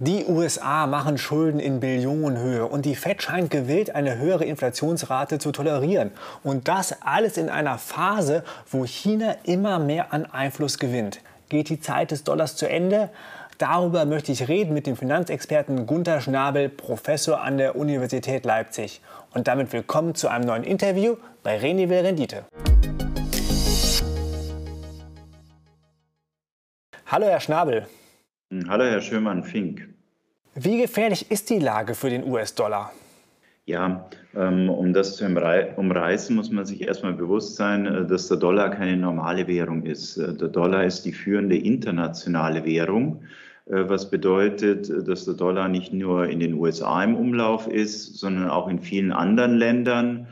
Die USA machen Schulden in Billionenhöhe und die Fed scheint gewillt, eine höhere Inflationsrate zu tolerieren. Und das alles in einer Phase, wo China immer mehr an Einfluss gewinnt. Geht die Zeit des Dollars zu Ende? Darüber möchte ich reden mit dem Finanzexperten Gunther Schnabel, Professor an der Universität Leipzig. Und damit willkommen zu einem neuen Interview bei René Will Rendite. Hallo Herr Schnabel. Hallo, Herr Schömann-Fink. Wie gefährlich ist die Lage für den US-Dollar? Ja, ähm, um das zu umreißen, muss man sich erstmal bewusst sein, äh, dass der Dollar keine normale Währung ist. Äh, der Dollar ist die führende internationale Währung, äh, was bedeutet, dass der Dollar nicht nur in den USA im Umlauf ist, sondern auch in vielen anderen Ländern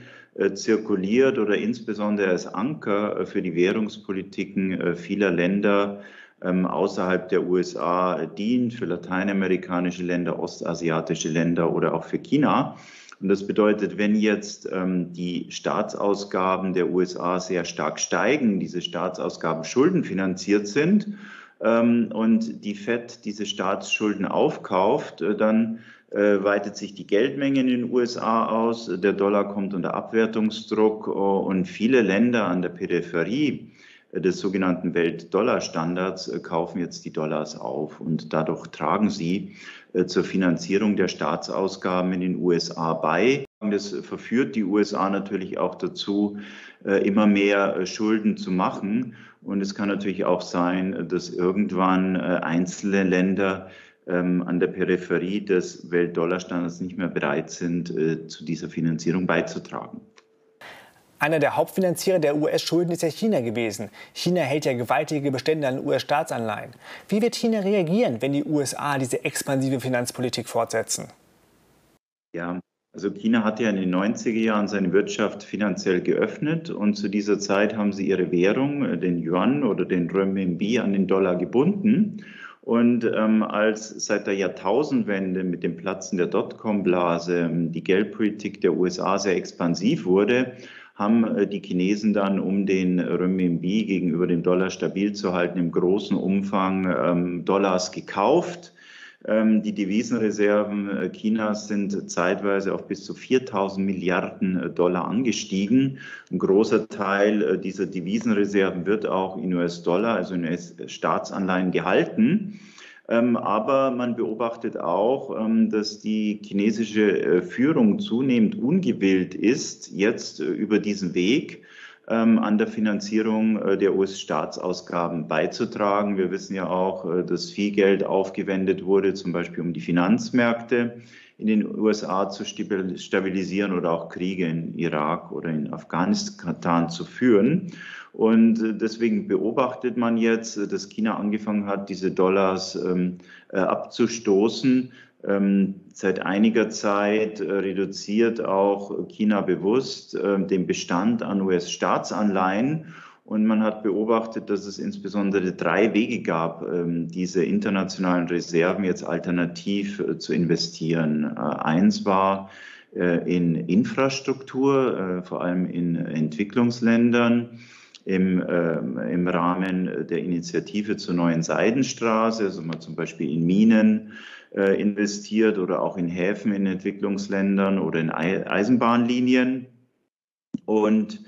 zirkuliert oder insbesondere als Anker für die Währungspolitiken vieler Länder außerhalb der USA dient, für lateinamerikanische Länder, ostasiatische Länder oder auch für China. Und das bedeutet, wenn jetzt ähm, die Staatsausgaben der USA sehr stark steigen, diese Staatsausgaben schuldenfinanziert sind ähm, und die Fed diese Staatsschulden aufkauft, äh, dann äh, weitet sich die Geldmenge in den USA aus, der Dollar kommt unter Abwertungsdruck äh, und viele Länder an der Peripherie des sogenannten Welt-Dollar-Standards äh, kaufen jetzt die Dollars auf und dadurch tragen sie äh, zur Finanzierung der Staatsausgaben in den USA bei. Das verführt die USA natürlich auch dazu, äh, immer mehr Schulden zu machen. Und es kann natürlich auch sein, dass irgendwann einzelne Länder ähm, an der Peripherie des Welt-Dollar-Standards nicht mehr bereit sind, zu dieser Finanzierung beizutragen. Einer der Hauptfinanzierer der US-Schulden ist ja China gewesen. China hält ja gewaltige Bestände an US-Staatsanleihen. Wie wird China reagieren, wenn die USA diese expansive Finanzpolitik fortsetzen? Ja, also China hat ja in den 90er Jahren seine Wirtschaft finanziell geöffnet und zu dieser Zeit haben sie ihre Währung, äh, den Yuan oder den Renminbi, an den Dollar gebunden. Und ähm, als seit der Jahrtausendwende mit dem Platzen der Dotcom-Blase ähm, die Geldpolitik der USA sehr expansiv wurde, haben äh, die Chinesen dann, um den Renminbi gegenüber dem Dollar stabil zu halten, im großen Umfang ähm, Dollars gekauft. Ähm, die Devisenreserven äh, Chinas sind zeitweise auf bis zu 4000 Milliarden äh, Dollar angestiegen. Ein großer Teil dieser Devisenreserven wird auch in US-Dollar, also in US-Staatsanleihen gehalten. Ähm, aber man beobachtet auch, ähm, dass die chinesische äh, Führung zunehmend ungewillt ist, jetzt äh, über diesen Weg an der Finanzierung äh, der US-Staatsausgaben beizutragen. Wir wissen ja auch, dass viel Geld aufgewendet wurde, zum Beispiel um die Finanzmärkte in den USA zu stabilisieren oder auch Kriege in Irak oder in Afghanistan zu führen. Und äh, deswegen beobachtet man jetzt, äh, dass China angefangen hat, diese Dollars ähm, äh, abzustoßen. Ähm, seit einiger Zeit äh, reduziert auch China bewusst äh, den Bestand an US-Staatsanleihen. Und man hat beobachtet, dass es insbesondere drei Wege gab, ähm, diese internationalen Reserven jetzt alternativ äh, zu investieren. Eins war in Infrastruktur, vor allem in Entwicklungsländern im, äh, im Rahmen der Initiative zur neuen Seidenstraße, also man zum Beispiel in Minen investiert oder auch in Häfen in Entwicklungsländern oder in Eisenbahnlinien. Und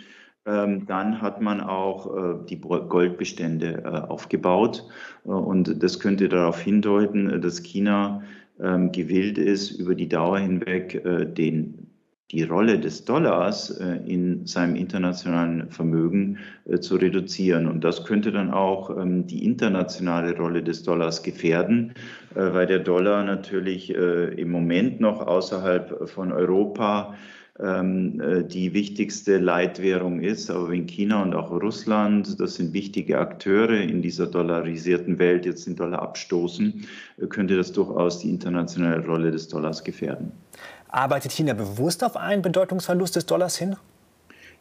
ähm, dann hat man auch äh, die Goldbestände äh, aufgebaut. Äh, und das könnte darauf hindeuten, dass China ähm, gewillt ist, über die Dauer hinweg äh, den die Rolle des Dollars äh, in seinem internationalen Vermögen äh, zu reduzieren. Und das könnte dann auch ähm, die internationale Rolle des Dollars gefährden, äh, weil der Dollar natürlich im Moment noch außerhalb von Europa ähm, die wichtigste Leitwährung ist. Aber wenn China und auch Russland, das sind wichtige Akteure in dieser dollarisierten Welt, jetzt den Dollar abstoßen, könnte das durchaus die internationale Rolle des Dollars gefährden. Arbeitet China bewusst auf einen Bedeutungsverlust des Dollars hin?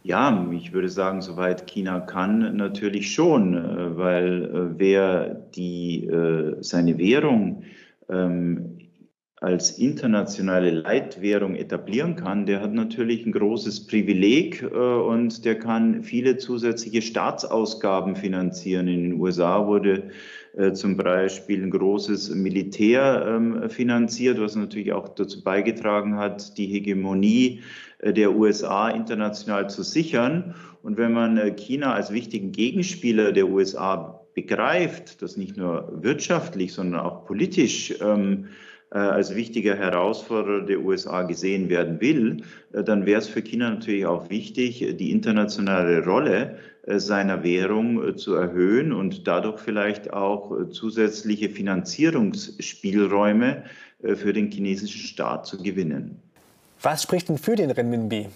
Ja, ich würde sagen, soweit China kann, natürlich schon, äh, weil äh, wer die, äh, seine Währung ähm, als internationale Leitwährung etablieren kann, der hat natürlich ein großes Privileg und der kann viele zusätzliche Staatsausgaben finanzieren. In den USA wurde zum Beispiel ein großes Militär ähm, finanziert, was natürlich auch dazu beigetragen hat, die Hegemonie äh, der USA international zu sichern. Und wenn man äh, China als wichtigen Gegenspieler der USA begreift, das nicht nur wirtschaftlich, sondern auch politisch ähm, äh, als wichtiger Herausforderer der USA gesehen werden will, äh, dann wäre es für China natürlich auch wichtig, die internationale Rolle äh, seiner Währung zu erhöhen und dadurch vielleicht auch zusätzliche Finanzierungsspielräume für den chinesischen Staat zu gewinnen. Was spricht denn für den Renminbi?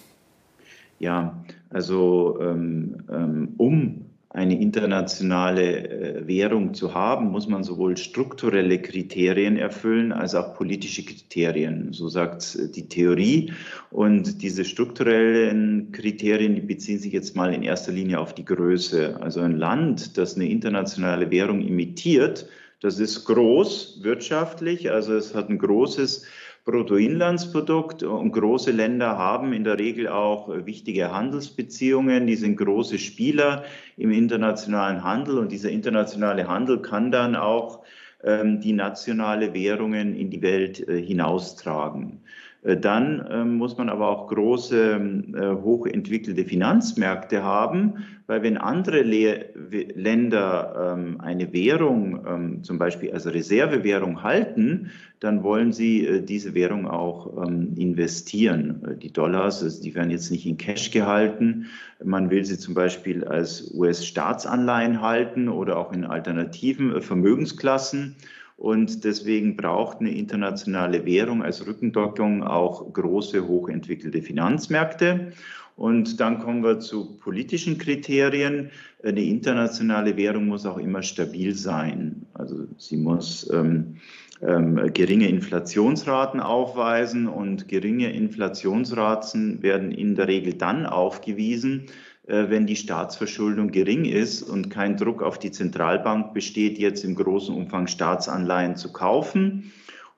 Ja, also ähm, ähm, um eine internationale äh, Währung zu haben, muss man sowohl strukturelle Kriterien erfüllen als auch politische Kriterien. So sagt äh, die Theorie. Und diese strukturellen Kriterien, die beziehen sich jetzt mal in erster Linie auf die Größe. Also ein Land, das eine internationale Währung imitiert, das ist groß wirtschaftlich, also es hat ein großes Bruttoinlandsprodukt und große Länder haben in der Regel auch wichtige Handelsbeziehungen. Die sind große Spieler im internationalen Handel und dieser internationale Handel kann dann auch ähm, die nationale Währungen in die Welt äh, hinaustragen. Äh, dann ähm, muss man aber auch große, äh, hochentwickelte Finanzmärkte haben, weil wenn andere Länder ähm, eine Währung zum Beispiel als Reservewährung halten, dann wollen sie äh, diese Währung auch investieren. Die Dollars, also die werden jetzt nicht in Cash gehalten. Man will sie zum Beispiel als US-Staatsanleihen halten oder auch in alternativen Vermögensklassen. Und deswegen braucht eine internationale Währung als Rückendeckung auch große, hochentwickelte Finanzmärkte. Und dann kommen wir zu politischen Kriterien. Eine internationale Währung muss auch immer stabil sein. Also sie muss ähm, ähm, geringe Inflationsraten aufweisen und geringe Inflationsraten werden in der Regel dann aufgewiesen, wenn die Staatsverschuldung gering ist und kein Druck auf die Zentralbank besteht, jetzt im großen Umfang Staatsanleihen zu kaufen.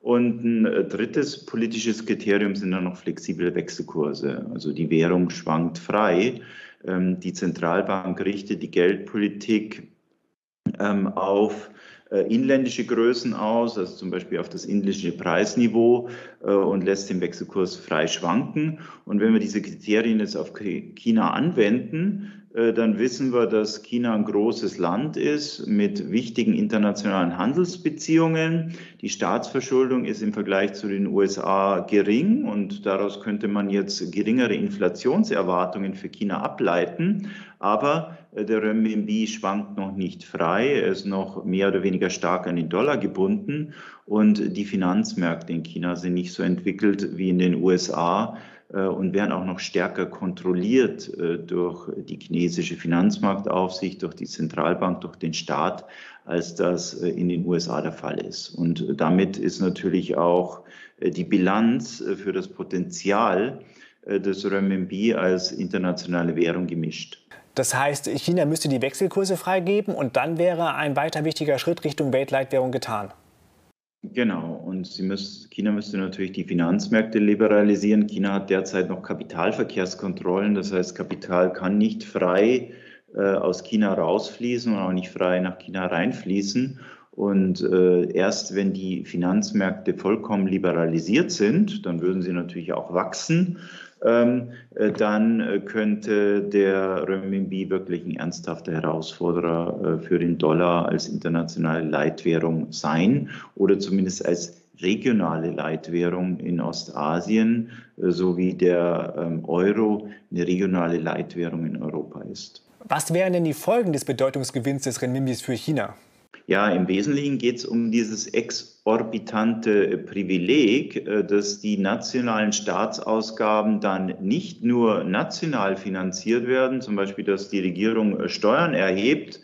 Und ein äh, drittes politisches Kriterium sind dann noch flexible Wechselkurse. Also die Währung schwankt frei. Ähm, die Zentralbank richtet die Geldpolitik ähm, auf äh, inländische Größen aus, also zum Beispiel auf das indische Preisniveau äh, und lässt den Wechselkurs frei schwanken. Und wenn wir diese Kriterien jetzt auf China anwenden, äh, dann wissen wir, dass China ein großes Land ist mit wichtigen internationalen Handelsbeziehungen. Die Staatsverschuldung ist im Vergleich zu den USA gering und daraus könnte man jetzt geringere Inflationserwartungen für China ableiten. Aber äh, der Renminbi schwankt noch nicht frei, er ist noch mehr oder weniger stark an den Dollar gebunden und die Finanzmärkte in China sind nicht so entwickelt wie in den USA äh, und werden auch noch stärker kontrolliert äh, durch die chinesische Finanzmarktaufsicht, durch die Zentralbank, durch den Staat, als das äh, in den USA der Fall ist. Und damit ist natürlich auch die Bilanz für das Potenzial des Renminbi als internationale Währung gemischt. Das heißt, China müsste die Wechselkurse freigeben und dann wäre ein weiter wichtiger Schritt Richtung Weltleitwährung getan. Genau, müsst, China müsste natürlich die Finanzmärkte liberalisieren. China hat derzeit noch Kapitalverkehrskontrollen, das heißt, Kapital kann nicht frei äh, aus China rausfließen und auch nicht frei nach China reinfließen. Und äh, erst wenn die Finanzmärkte vollkommen liberalisiert sind, dann würden sie natürlich auch wachsen ähm, äh, dann äh, könnte der Renminbi wirklich ein ernsthafter Herausforderer äh, für den Dollar als internationale Leitwährung sein oder zumindest als regionale Leitwährung in Ostasien, so wie der ähm, Euro eine regionale Leitwährung in Europa ist. Was wären denn die Folgen des Bedeutungsgewinns des Renminbis für China? Ja, im Wesentlichen geht es um dieses exorbitante Privileg, äh, dass die nationalen Staatsausgaben dann nicht nur national finanziert werden, zum Beispiel, dass die Regierung äh, Steuern erhebt,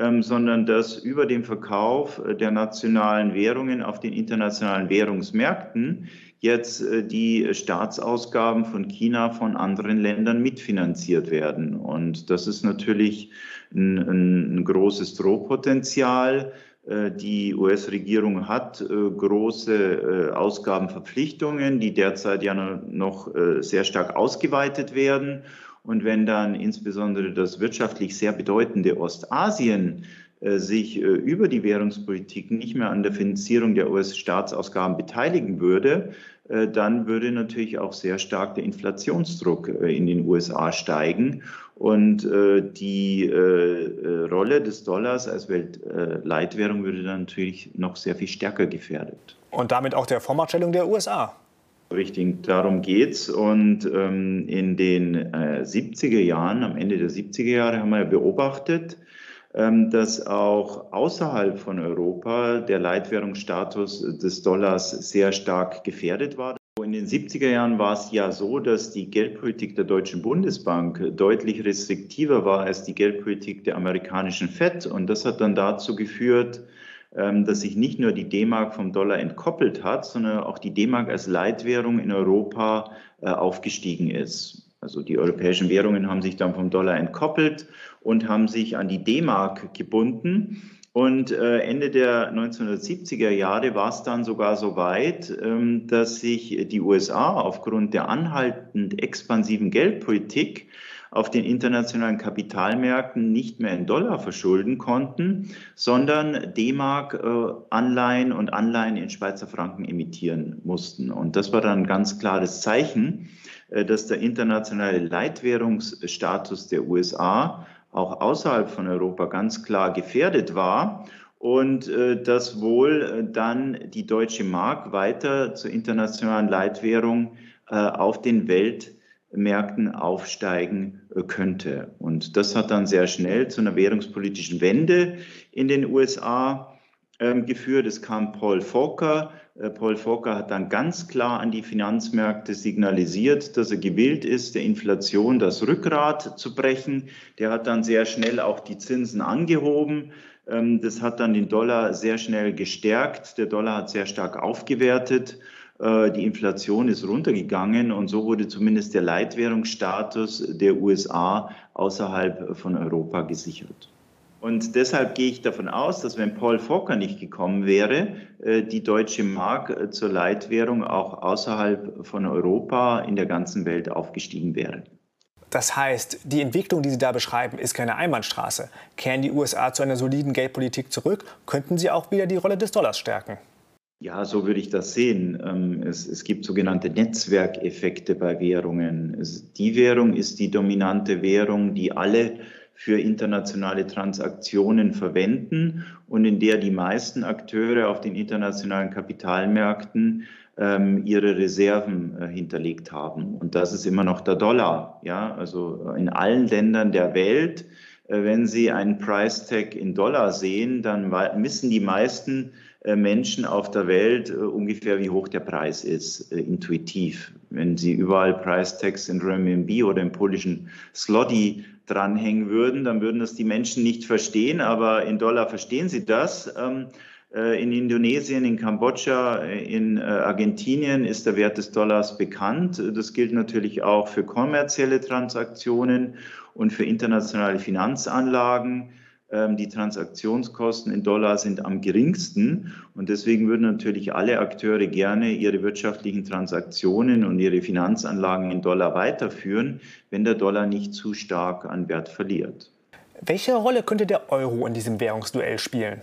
ähm, sondern dass über den Verkauf äh, der nationalen Währungen auf den internationalen Währungsmärkten jetzt die Staatsausgaben von China von anderen Ländern mitfinanziert werden. Und das ist natürlich ein, ein großes Drohpotenzial. Äh, die US-Regierung hat äh, große äh, Ausgabenverpflichtungen, die derzeit ja noch sehr stark ausgeweitet werden. Und wenn dann insbesondere das wirtschaftlich sehr bedeutende Ostasien äh, sich äh, über die Währungspolitik nicht mehr an der Finanzierung der US-Staatsausgaben beteiligen würde, äh, dann würde natürlich auch sehr stark der Inflationsdruck in den USA steigen und die Rolle des Dollars als Weltleitwährung würde dann natürlich noch sehr viel stärker gefährdet. Und damit auch der Vormachtstellung der USA. Richtig, darum geht's. Und ähm, in den äh, 70er Jahren, am Ende der 70er Jahre, haben wir beobachtet, ähm, dass auch außerhalb von Europa der Leitwährungsstatus des Dollars sehr stark gefährdet war. In den 70er Jahren war es ja so, dass die Geldpolitik der Deutschen Bundesbank deutlich restriktiver war als die Geldpolitik der amerikanischen Fed. Und das hat dann dazu geführt, dass sich nicht nur die D-Mark vom Dollar entkoppelt hat, sondern auch die D-Mark als Leitwährung in Europa äh, aufgestiegen ist. Also die europäischen Währungen haben sich dann vom Dollar entkoppelt und haben sich an die D-Mark gebunden. Und äh, Ende der 1970er Jahre war es dann sogar so weit, ähm, dass sich die USA aufgrund der anhaltend expansiven Geldpolitik auf den internationalen Kapitalmärkten nicht mehr in Dollar verschulden konnten, sondern D-Mark-Anleihen äh, und Anleihen in Schweizer Franken emittieren mussten. Und das war dann ein ganz klares Zeichen, äh, dass der internationale Leitwährungsstatus der USA auch außerhalb von Europa ganz klar gefährdet war und äh, dass wohl äh, dann die deutsche Mark weiter zur internationalen Leitwährung äh, auf den Weltmärkten aufsteigen äh, könnte. Und das hat dann sehr schnell zu einer währungspolitischen Wende in den USA ähm, geführt. Es kam Paul Volcker äh, Paul Volcker hat dann ganz klar an die Finanzmärkte signalisiert, dass er gewillt ist, der Inflation das Rückgrat zu brechen. Der hat dann sehr schnell auch die Zinsen angehoben. Ähm, das hat dann den Dollar sehr schnell gestärkt. Der Dollar hat sehr stark aufgewertet. Äh, die Inflation ist runtergegangen und so wurde zumindest der Leitwährungsstatus der USA außerhalb von Europa gesichert. Und deshalb gehe ich davon aus, dass wenn Paul Volcker nicht gekommen wäre, äh, die deutsche Mark äh, zur Leitwährung auch außerhalb von Europa in der ganzen Welt aufgestiegen wäre. Das heißt, die Entwicklung, die Sie da beschreiben, ist keine Einbahnstraße. Kehren die USA zu einer soliden Geldpolitik zurück, könnten sie auch wieder die Rolle des Dollars stärken. Ja, so würde ich das sehen. Ähm, es, es gibt sogenannte Netzwerkeffekte bei Währungen. Die Währung ist die dominante Währung, die alle für internationale Transaktionen verwenden und in der die meisten Akteure auf den internationalen Kapitalmärkten ähm, ihre Reserven äh, hinterlegt haben. Und das ist immer noch der Dollar. Ja, also in allen Ländern der Welt, äh, wenn Sie einen Price Tag in Dollar sehen, dann wissen die meisten Menschen auf der Welt äh, ungefähr, wie hoch der Preis ist, äh, intuitiv. Wenn Sie überall Price Tags in Renminbi oder im polischen Slotty dranhängen würden, dann würden das die Menschen nicht verstehen, aber in Dollar verstehen sie das. Ähm, äh, in Indonesien, in Kambodscha, in äh, Argentinien ist der Wert des Dollars bekannt. Das gilt natürlich auch für kommerzielle Transaktionen und für internationale Finanzanlagen. Ähm, die Transaktionskosten in Dollar sind am geringsten und deswegen würden natürlich alle Akteure gerne ihre wirtschaftlichen Transaktionen und ihre Finanzanlagen in Dollar weiterführen, wenn der Dollar nicht zu stark an Wert verliert. Welche Rolle könnte der Euro in diesem Währungsduell spielen?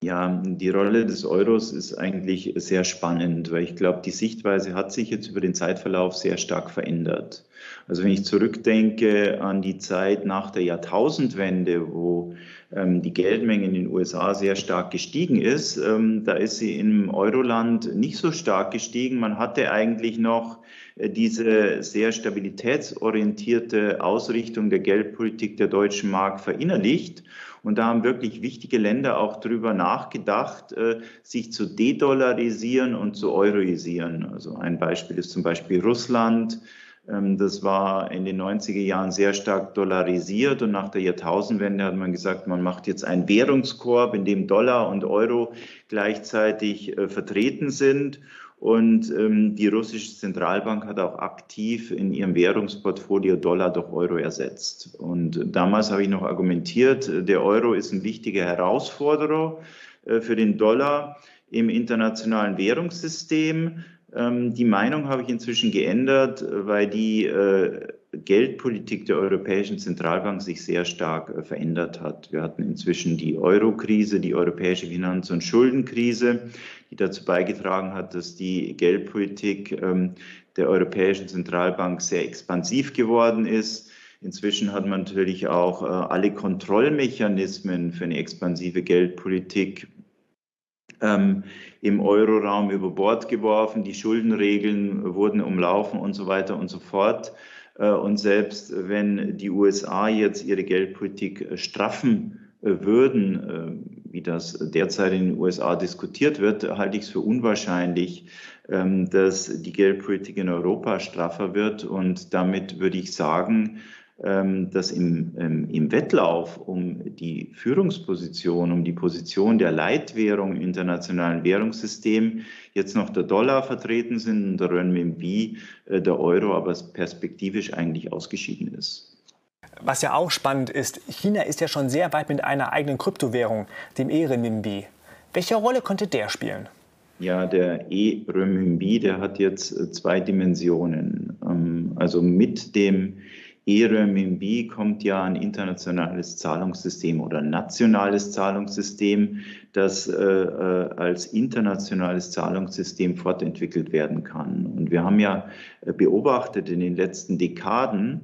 Ja, die Rolle des Euros ist eigentlich sehr spannend, weil ich glaube, die Sichtweise hat sich jetzt über den Zeitverlauf sehr stark verändert. Also wenn ich zurückdenke an die Zeit nach der Jahrtausendwende, wo ähm, die Geldmenge in den USA sehr stark gestiegen ist, ähm, da ist sie im Euroland nicht so stark gestiegen. Man hatte eigentlich noch äh, diese sehr stabilitätsorientierte Ausrichtung der Geldpolitik der deutschen Mark verinnerlicht. Und da haben wirklich wichtige Länder auch darüber nachgedacht, äh, sich zu dedollarisieren und zu euroisieren. Also ein Beispiel ist zum Beispiel Russland. Ähm, das war in den 90er Jahren sehr stark dollarisiert und nach der Jahrtausendwende hat man gesagt, man macht jetzt einen Währungskorb, in dem Dollar und Euro gleichzeitig äh, vertreten sind. Und ähm, die russische Zentralbank hat auch aktiv in ihrem Währungsportfolio Dollar durch Euro ersetzt. Und damals habe ich noch argumentiert, der Euro ist eine wichtige Herausforderung äh, für den Dollar im internationalen Währungssystem. Ähm, die Meinung habe ich inzwischen geändert, weil die äh, Geldpolitik der Europäischen Zentralbank sich sehr stark äh, verändert hat. Wir hatten inzwischen die Euro-Krise, die europäische Finanz- und Schuldenkrise, die dazu beigetragen hat, dass die Geldpolitik ähm, der Europäischen Zentralbank sehr expansiv geworden ist. Inzwischen hat man natürlich auch äh, alle Kontrollmechanismen für eine expansive Geldpolitik ähm, im Euroraum über Bord geworfen. Die Schuldenregeln wurden umlaufen und so weiter und so fort. Äh, und selbst wenn die USA jetzt ihre Geldpolitik äh, straffen äh, würden, wie das derzeit in den USA diskutiert wird, halte ich es für unwahrscheinlich, ähm, dass die Geldpolitik in Europa straffer wird. Und damit würde ich sagen, dass im, ähm, im Wettlauf um die Führungsposition, um die Position der Leitwährung im internationalen Währungssystem jetzt noch der Dollar vertreten sind und der Renminbi, äh, der Euro aber perspektivisch eigentlich ausgeschieden ist. Was ja auch spannend ist, China ist ja schon sehr weit mit einer eigenen Kryptowährung, dem E-Renminbi. Welche Rolle konnte der spielen? Ja, der E-Renminbi, der hat jetzt äh, zwei Dimensionen. Ähm, also mit dem E-Renminbi kommt ja ein internationales Zahlungssystem oder nationales Zahlungssystem, das äh, äh, als internationales Zahlungssystem fortentwickelt werden kann. Und wir haben ja äh, beobachtet in den letzten Dekaden,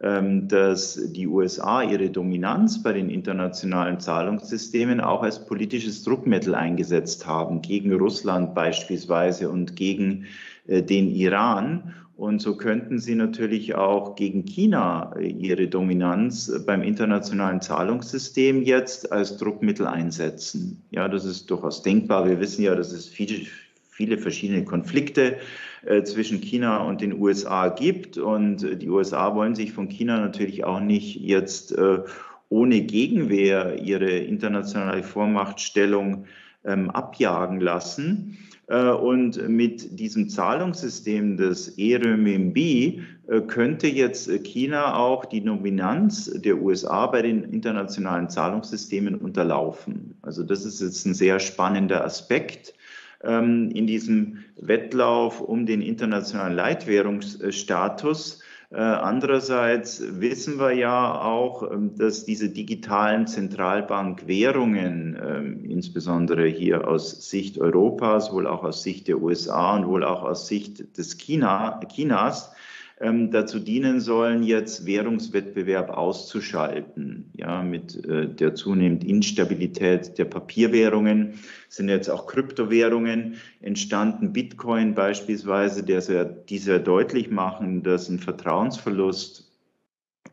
ähm, dass die USA ihre Dominanz bei den internationalen Zahlungssystemen auch als politisches Druckmittel eingesetzt haben, gegen Russland beispielsweise und gegen den Iran. Und so könnten sie natürlich auch gegen China äh, ihre Dominanz äh, beim internationalen Zahlungssystem jetzt als Druckmittel einsetzen. Ja, das ist durchaus denkbar. Wir wissen ja, dass es viele, viele verschiedene Konflikte äh, zwischen China und den USA gibt. Und äh, die USA wollen sich von China natürlich auch nicht jetzt äh, ohne Gegenwehr ihre internationale Vormachtstellung ähm, abjagen lassen. Äh, und mit diesem Zahlungssystem des E-Renminbi äh, könnte jetzt China auch die Dominanz der USA bei den internationalen Zahlungssystemen unterlaufen. Also das ist jetzt ein sehr spannender Aspekt ähm, in diesem Wettlauf um den internationalen Leitwährungsstatus. Äh, andererseits wissen wir ja auch, ähm, dass diese digitalen Zentralbankwährungen, ähm, insbesondere hier aus Sicht Europas, wohl auch aus Sicht der USA und wohl auch aus Sicht des China, Chinas, ähm, dazu dienen sollen, jetzt Währungswettbewerb auszuschalten. Ja, mit äh, der zunehmenden Instabilität der Papierwährungen sind jetzt auch Kryptowährungen entstanden. Bitcoin beispielsweise, der sehr, die sehr deutlich machen, dass ein Vertrauensverlust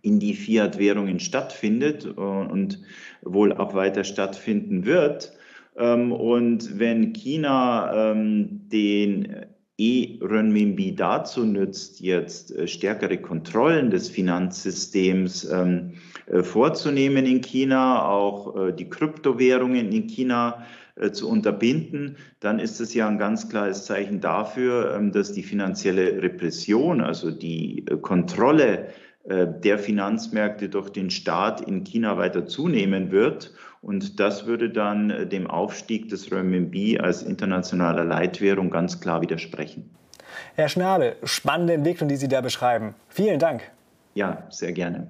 in die Fiat-Währungen stattfindet und wohl auch weiter stattfinden wird. Ähm, und wenn China ähm, den E-Renminbi dazu nützt, jetzt äh, stärkere Kontrollen des Finanzsystems ähm, äh, vorzunehmen in China, auch äh, die Kryptowährungen in China äh, zu unterbinden, dann ist es ja ein ganz klares Zeichen dafür, ähm, dass die finanzielle Repression, also die äh, Kontrolle der Finanzmärkte durch den Staat in China weiter zunehmen wird. Und das würde dann äh, dem Aufstieg des Renminbi als internationaler Leitwährung ganz klar widersprechen. Herr Schnabel, spannende Entwicklung, die Sie da beschreiben. Vielen Dank. Ja, sehr gerne.